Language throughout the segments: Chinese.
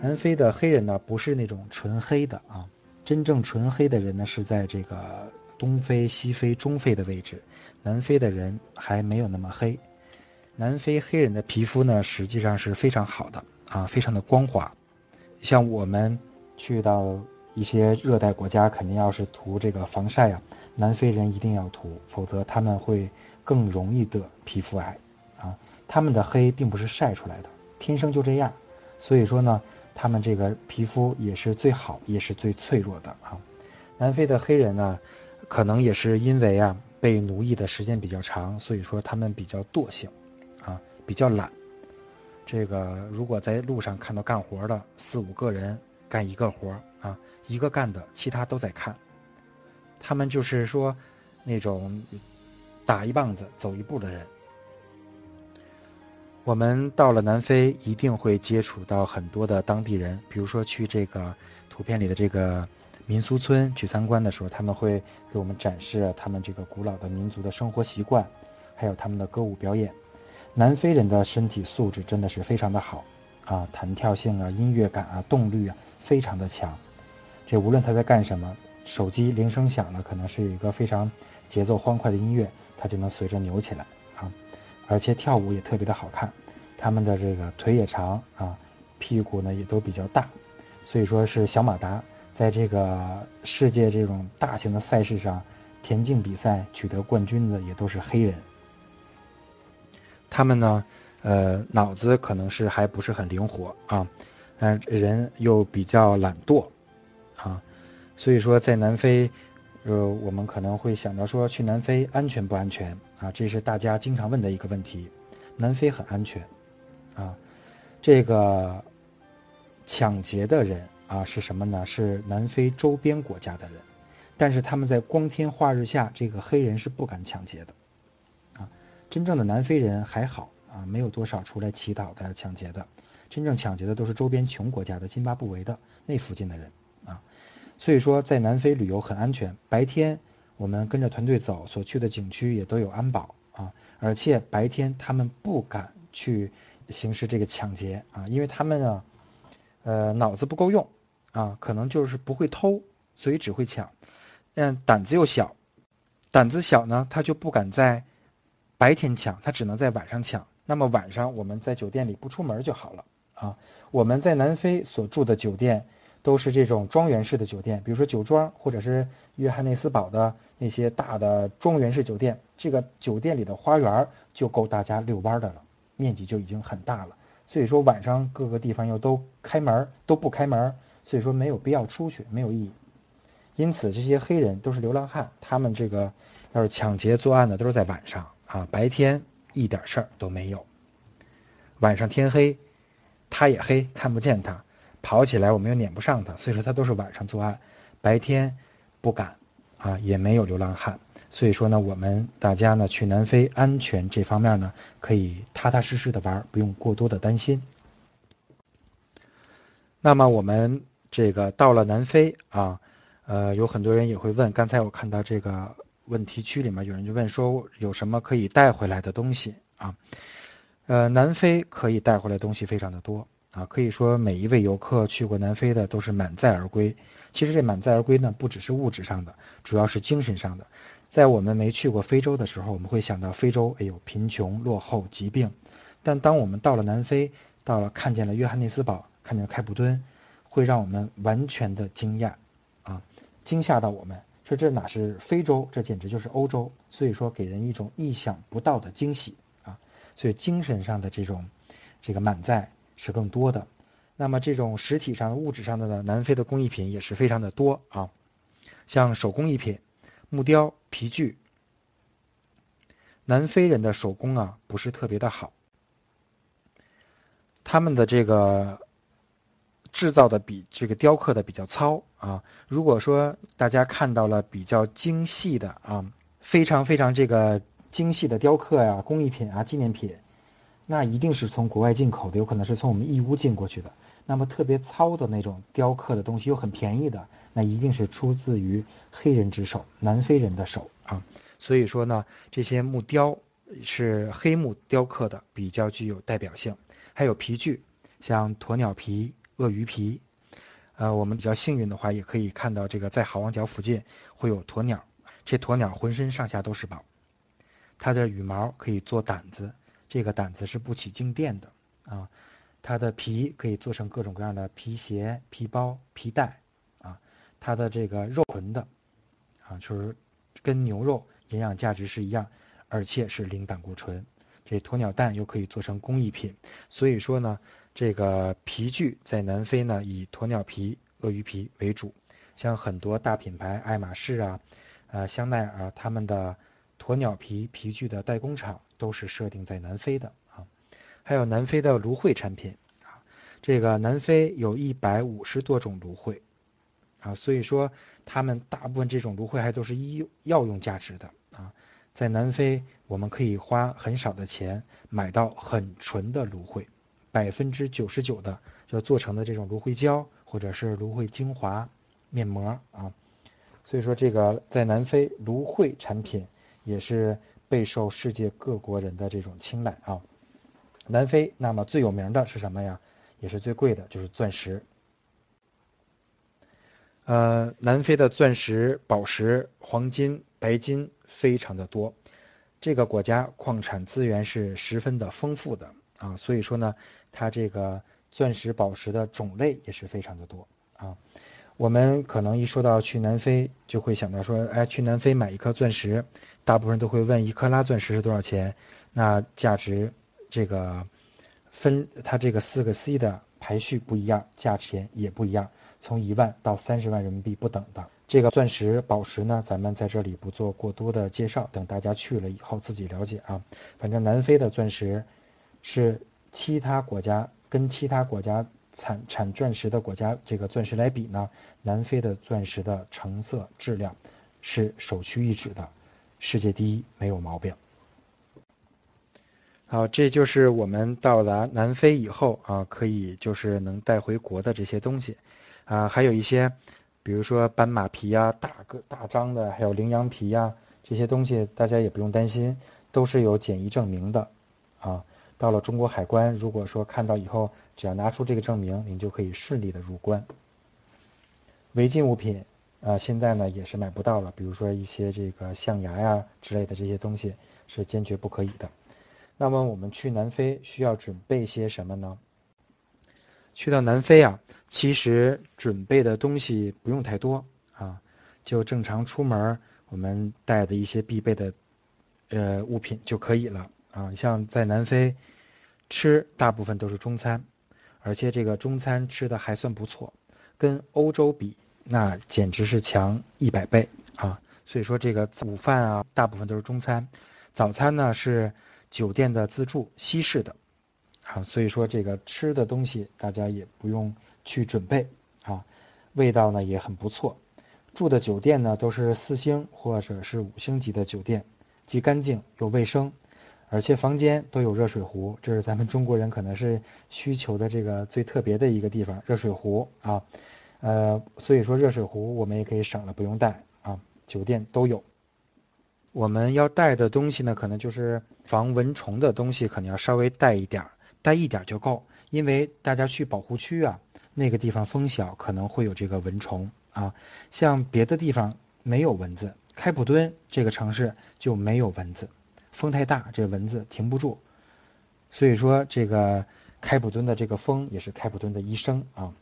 南非的黑人呢，不是那种纯黑的啊，真正纯黑的人呢是在这个东非、西非、中非的位置，南非的人还没有那么黑。南非黑人的皮肤呢，实际上是非常好的啊，非常的光滑。像我们去到一些热带国家，肯定要是涂这个防晒啊，南非人一定要涂，否则他们会更容易得皮肤癌啊。他们的黑并不是晒出来的，天生就这样，所以说呢。他们这个皮肤也是最好，也是最脆弱的啊。南非的黑人呢，可能也是因为啊被奴役的时间比较长，所以说他们比较惰性，啊比较懒。这个如果在路上看到干活的四五个人干一个活啊，一个干的，其他都在看。他们就是说那种打一棒子走一步的人。我们到了南非，一定会接触到很多的当地人。比如说去这个图片里的这个民俗村去参观的时候，他们会给我们展示他们这个古老的民族的生活习惯，还有他们的歌舞表演。南非人的身体素质真的是非常的好啊，弹跳性啊、音乐感啊、动力啊，非常的强。这无论他在干什么，手机铃声响了，可能是有一个非常节奏欢快的音乐，他就能随着扭起来。而且跳舞也特别的好看，他们的这个腿也长啊，屁股呢也都比较大，所以说是小马达，在这个世界这种大型的赛事上，田径比赛取得冠军的也都是黑人。他们呢，呃，脑子可能是还不是很灵活啊，但人又比较懒惰，啊，所以说在南非。呃，我们可能会想到说，去南非安全不安全啊？这是大家经常问的一个问题。南非很安全，啊，这个抢劫的人啊是什么呢？是南非周边国家的人，但是他们在光天化日下，这个黑人是不敢抢劫的，啊，真正的南非人还好啊，没有多少出来乞讨的抢劫的，真正抢劫的都是周边穷国家的津巴布韦的那附近的人。所以说，在南非旅游很安全。白天我们跟着团队走，所去的景区也都有安保啊。而且白天他们不敢去行使这个抢劫啊，因为他们呢，呃，脑子不够用啊，可能就是不会偷，所以只会抢。嗯，胆子又小，胆子小呢，他就不敢在白天抢，他只能在晚上抢。那么晚上我们在酒店里不出门就好了啊。我们在南非所住的酒店。都是这种庄园式的酒店，比如说酒庄，或者是约翰内斯堡的那些大的庄园式酒店。这个酒店里的花园就够大家遛弯的了，面积就已经很大了。所以说晚上各个地方又都开门，都不开门，所以说没有必要出去，没有意义。因此这些黑人都是流浪汉，他们这个要是抢劫作案的都是在晚上啊，白天一点事儿都没有。晚上天黑，他也黑，看不见他。跑起来我们又撵不上他，所以说他都是晚上作案，白天不敢啊，也没有流浪汉。所以说呢，我们大家呢去南非安全这方面呢，可以踏踏实实的玩，不用过多的担心。那么我们这个到了南非啊，呃，有很多人也会问，刚才我看到这个问题区里面有人就问说，有什么可以带回来的东西啊？呃，南非可以带回来东西非常的多。啊，可以说每一位游客去过南非的都是满载而归。其实这满载而归呢，不只是物质上的，主要是精神上的。在我们没去过非洲的时候，我们会想到非洲，哎呦，贫穷、落后、疾病。但当我们到了南非，到了看见了约翰内斯堡，看见了开普敦，会让我们完全的惊讶，啊，惊吓到我们，说这哪是非洲，这简直就是欧洲。所以说，给人一种意想不到的惊喜啊。所以精神上的这种这个满载。是更多的，那么这种实体上、物质上的呢？南非的工艺品也是非常的多啊，像手工艺品、木雕、皮具。南非人的手工啊，不是特别的好，他们的这个制造的比这个雕刻的比较糙啊。如果说大家看到了比较精细的啊，非常非常这个精细的雕刻呀、工艺品啊、纪念品。那一定是从国外进口的，有可能是从我们义乌进过去的。那么特别糙的那种雕刻的东西又很便宜的，那一定是出自于黑人之手，南非人的手啊。所以说呢，这些木雕是黑木雕刻的，比较具有代表性。还有皮具，像鸵鸟皮、鳄鱼皮。呃，我们比较幸运的话，也可以看到这个在好望角附近会有鸵鸟，这鸵鸟浑身上下都是宝。它的羽毛可以做掸子，这个胆子是不起静电的啊。它的皮可以做成各种各样的皮鞋、皮包、皮带啊。它的这个肉纯的啊，就是跟牛肉营养价值是一样，而且是零胆固醇。这鸵鸟蛋又可以做成工艺品，所以说呢，这个皮具在南非呢以鸵鸟皮、鳄鱼皮为主。像很多大品牌，爱马仕啊、呃香奈儿，啊他们的鸵鸟皮皮具的代工厂都是设定在南非的啊。还有南非的芦荟产品啊，这个南非有一百五十多种芦荟啊，所以说他们大部分这种芦荟还都是医药用价值的啊。在南非，我们可以花很少的钱买到很纯的芦荟，百分之九十九的就做成的这种芦荟胶或者是芦荟精华面膜啊。所以说，这个在南非芦荟产品也是备受世界各国人的这种青睐啊。南非那么最有名的是什么呀？也是最贵的，就是钻石。呃，南非的钻石、宝石、黄金。白金非常的多，这个国家矿产资源是十分的丰富的啊，所以说呢，它这个钻石、宝石的种类也是非常的多啊。我们可能一说到去南非，就会想到说，哎，去南非买一颗钻石，大部分都会问一克拉钻石是多少钱？那价值这个分它这个四个 C 的排序不一样，价钱也不一样，从一万到三十万人民币不等的。这个钻石、宝石呢，咱们在这里不做过多的介绍，等大家去了以后自己了解啊。反正南非的钻石，是其他国家跟其他国家产产钻石的国家这个钻石来比呢，南非的钻石的成色质量是首屈一指的，世界第一，没有毛病。好，这就是我们到达南非以后啊，可以就是能带回国的这些东西，啊，还有一些。比如说斑马皮呀、大个大张的，还有羚羊皮呀，这些东西大家也不用担心，都是有检疫证明的，啊，到了中国海关，如果说看到以后，只要拿出这个证明，您就可以顺利的入关。违禁物品啊，现在呢也是买不到了，比如说一些这个象牙呀之类的这些东西是坚决不可以的。那么我们去南非需要准备些什么呢？去到南非啊。其实准备的东西不用太多啊，就正常出门我们带的一些必备的呃物品就可以了啊。像在南非吃大部分都是中餐，而且这个中餐吃的还算不错，跟欧洲比那简直是强一百倍啊。所以说这个午饭啊大部分都是中餐，早餐呢是酒店的自助西式的啊。所以说这个吃的东西大家也不用。去准备啊，味道呢也很不错，住的酒店呢都是四星或者是五星级的酒店，既干净又卫生，而且房间都有热水壶，这是咱们中国人可能是需求的这个最特别的一个地方，热水壶啊，呃，所以说热水壶我们也可以省了不用带啊，酒店都有。我们要带的东西呢，可能就是防蚊虫的东西，可能要稍微带一点儿，带一点儿就够，因为大家去保护区啊。那个地方风小，可能会有这个蚊虫啊。像别的地方没有蚊子，开普敦这个城市就没有蚊子，风太大，这蚊子停不住。所以说，这个开普敦的这个风也是开普敦的医生啊。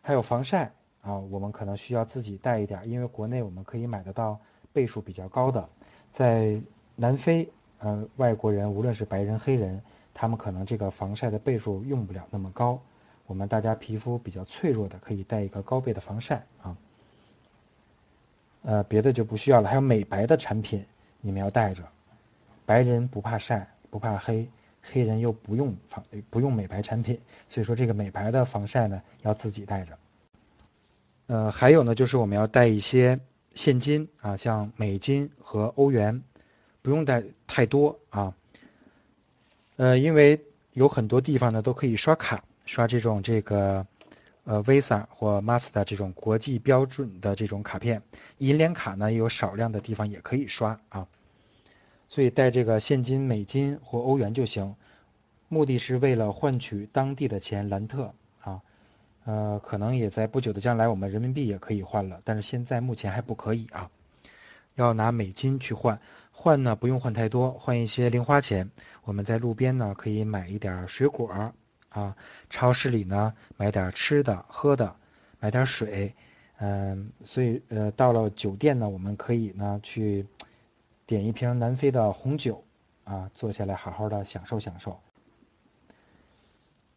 还有防晒啊，我们可能需要自己带一点，因为国内我们可以买得到倍数比较高的。在南非，呃，外国人无论是白人黑人，他们可能这个防晒的倍数用不了那么高。我们大家皮肤比较脆弱的，可以带一个高倍的防晒啊。呃，别的就不需要了。还有美白的产品，你们要带着。白人不怕晒，不怕黑，黑人又不用防不用美白产品，所以说这个美白的防晒呢，要自己带着。呃，还有呢，就是我们要带一些现金啊，像美金和欧元，不用带太多啊。呃，因为有很多地方呢都可以刷卡。刷这种这个，呃，Visa 或 Master 这种国际标准的这种卡片，银联卡呢有少量的地方也可以刷啊，所以带这个现金美金或欧元就行，目的是为了换取当地的钱兰特啊，呃，可能也在不久的将来，我们人民币也可以换了，但是现在目前还不可以啊，要拿美金去换。换呢不用换太多，换一些零花钱。我们在路边呢可以买一点水果啊，超市里呢买点吃的喝的，买点水。嗯，所以呃，到了酒店呢，我们可以呢去点一瓶南非的红酒，啊，坐下来好好的享受享受。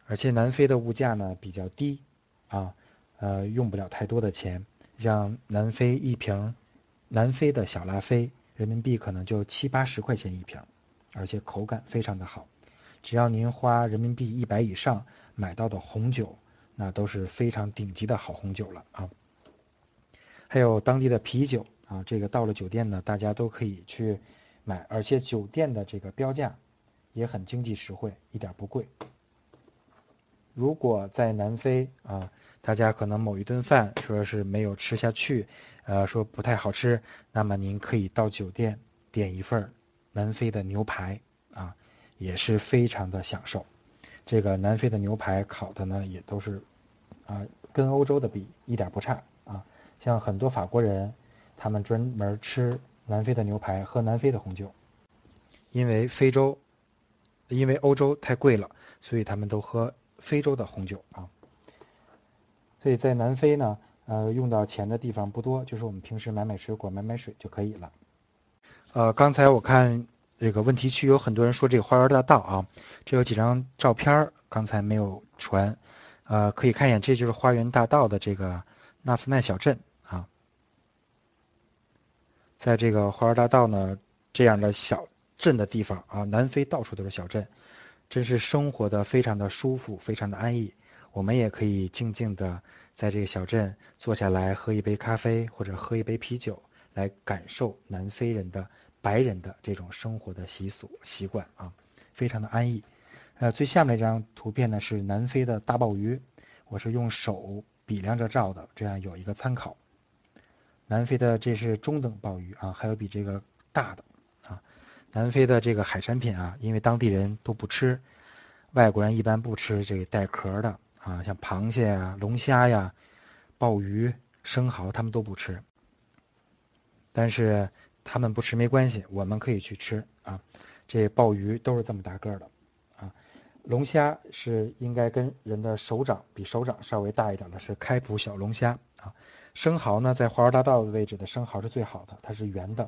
而且南非的物价呢比较低，啊，呃，用不了太多的钱。像南非一瓶南非的小拉菲，人民币可能就七八十块钱一瓶，而且口感非常的好。只要您花人民币一百以上买到的红酒，那都是非常顶级的好红酒了啊。还有当地的啤酒啊，这个到了酒店呢，大家都可以去买，而且酒店的这个标价也很经济实惠，一点不贵。如果在南非啊，大家可能某一顿饭说是没有吃下去，呃，说不太好吃，那么您可以到酒店点一份南非的牛排啊，也是非常的享受。这个南非的牛排烤的呢，也都是啊，跟欧洲的比一点不差啊。像很多法国人，他们专门吃南非的牛排，喝南非的红酒，因为非洲，因为欧洲太贵了，所以他们都喝非洲的红酒啊。所以在南非呢，呃，用到钱的地方不多，就是我们平时买买水果、买买水就可以了。呃，刚才我看这个问题区有很多人说这个花园大道啊，这有几张照片刚才没有传，呃，可以看一眼，这就是花园大道的这个。纳斯奈小镇啊，在这个花儿大道呢这样的小镇的地方啊，南非到处都是小镇，真是生活的非常的舒服，非常的安逸。我们也可以静静的在这个小镇坐下来，喝一杯咖啡或者喝一杯啤酒，来感受南非人的白人的这种生活的习俗习惯啊，非常的安逸。呃，最下面这张图片呢是南非的大鲍鱼，我是用手。比量着照的，这样有一个参考。南非的这是中等鲍鱼啊，还有比这个大的啊。南非的这个海产品啊，因为当地人都不吃，外国人一般不吃这个带壳的啊，像螃蟹呀、龙虾呀、鲍鱼、生蚝，他们都不吃。但是他们不吃没关系，我们可以去吃啊。这鲍鱼都是这么大个的啊。龙虾是应该跟人的手掌比手掌稍微大一点的，是开普小龙虾啊。生蚝呢，在花园大道的位置的生蚝是最好的，它是圆的，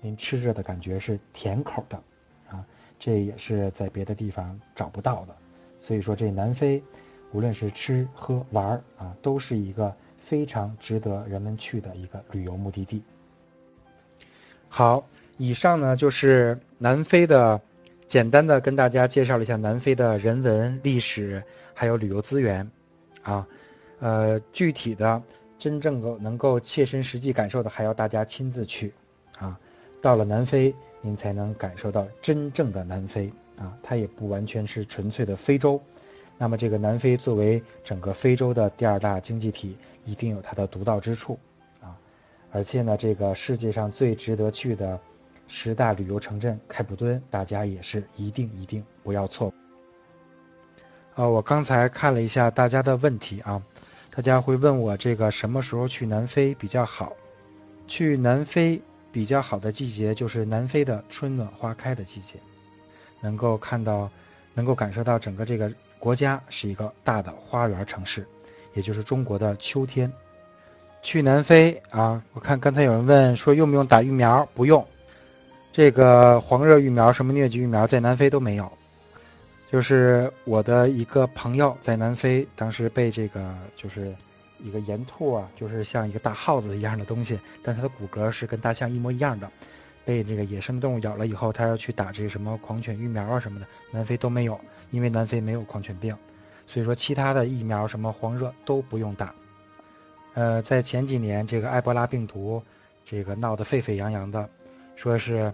您吃着的感觉是甜口的啊。这也是在别的地方找不到的，所以说这南非，无论是吃喝玩儿啊，都是一个非常值得人们去的一个旅游目的地。好，以上呢就是南非的。简单的跟大家介绍了一下南非的人文历史，还有旅游资源，啊，呃，具体的真正够能够切身实际感受的，还要大家亲自去，啊，到了南非，您才能感受到真正的南非，啊，它也不完全是纯粹的非洲，那么这个南非作为整个非洲的第二大经济体，一定有它的独到之处，啊，而且呢，这个世界上最值得去的。十大旅游城镇开普敦，大家也是一定一定不要错。啊，我刚才看了一下大家的问题啊，大家会问我这个什么时候去南非比较好？去南非比较好的季节就是南非的春暖花开的季节，能够看到，能够感受到整个这个国家是一个大的花园城市，也就是中国的秋天。去南非啊，我看刚才有人问说用不用打疫苗？不用。这个黄热疫苗、什么疟疾疫苗在南非都没有，就是我的一个朋友在南非，当时被这个就是一个岩兔啊，就是像一个大耗子一样的东西，但它的骨骼是跟大象一模一样的，被这个野生动物咬了以后，他要去打这个什么狂犬疫苗啊什么的，南非都没有，因为南非没有狂犬病，所以说其他的疫苗什么黄热都不用打。呃，在前几年这个埃博拉病毒这个闹得沸沸扬扬的，说是。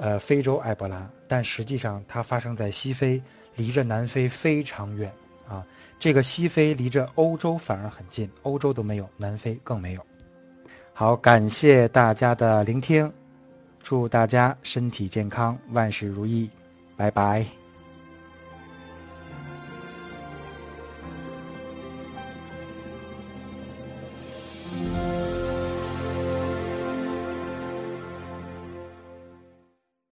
呃，非洲埃博拉，但实际上它发生在西非，离着南非非常远啊。这个西非离着欧洲反而很近，欧洲都没有，南非更没有。好，感谢大家的聆听，祝大家身体健康，万事如意，拜拜。